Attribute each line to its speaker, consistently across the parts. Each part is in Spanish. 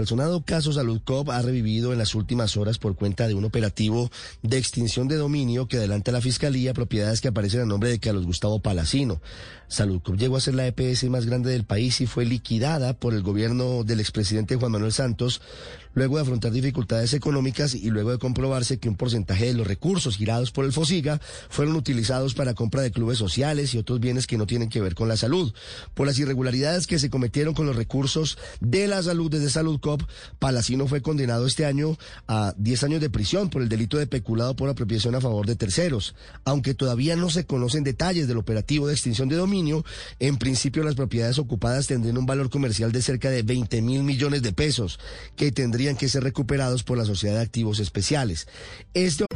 Speaker 1: El sonado caso Salud Cop ha revivido en las últimas horas por cuenta de un operativo de extinción de dominio que adelanta la Fiscalía propiedades que aparecen a nombre de Carlos Gustavo Palacino. Salud Cop llegó a ser la EPS más grande del país y fue liquidada por el gobierno del expresidente Juan Manuel Santos luego de afrontar dificultades económicas y luego de comprobarse que un porcentaje de los recursos girados por el FOSIGA fueron utilizados para compra de clubes sociales y otros bienes que no tienen que ver con la salud. Por las irregularidades que se cometieron con los recursos de la salud desde Salud Cop, Palacino fue condenado este año a 10 años de prisión por el delito de peculado por apropiación a favor de terceros. Aunque todavía no se conocen detalles del operativo de extinción de dominio, en principio las propiedades ocupadas tendrían un valor comercial de cerca de 20 mil millones de pesos, que tendrían que ser recuperados por la Sociedad de Activos Especiales. Este...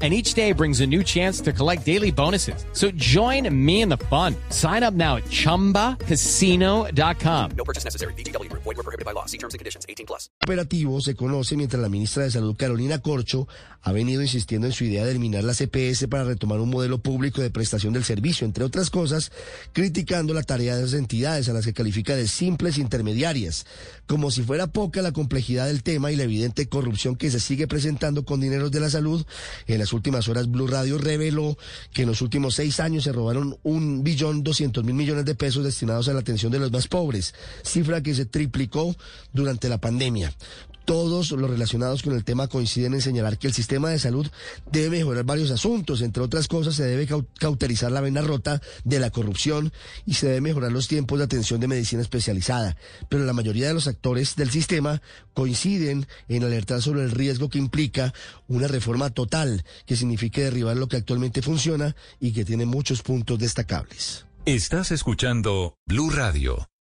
Speaker 2: and each day brings a new chance to collect daily bonuses. So join me in the fun. Sign up now at ChumbaCasino.com.
Speaker 3: No purchase necessary. BGW. Void were prohibited by law. See terms and conditions. 18 plus.
Speaker 1: operativo se conoce mientras la ministra de Salud Carolina Corcho ha venido insistiendo en su idea de eliminar la CPS para retomar un modelo público de prestación del servicio, entre otras cosas, criticando la tarea de esas entidades a las que califica de simples intermediarias, como si fuera poca la complejidad del tema y la evidente corrupción que se sigue presentando con dineros de la salud en las últimas horas Blue Radio reveló que en los últimos seis años se robaron un billón doscientos mil millones de pesos destinados a la atención de los más pobres, cifra que se triplicó durante la pandemia. Todos los relacionados con el tema coinciden en señalar que el sistema de salud debe mejorar varios asuntos. Entre otras cosas, se debe cauterizar la vena rota de la corrupción y se debe mejorar los tiempos de atención de medicina especializada. Pero la mayoría de los actores del sistema coinciden en alertar sobre el riesgo que implica una reforma total, que signifique derribar lo que actualmente funciona y que tiene muchos puntos destacables.
Speaker 4: Estás escuchando Blue Radio.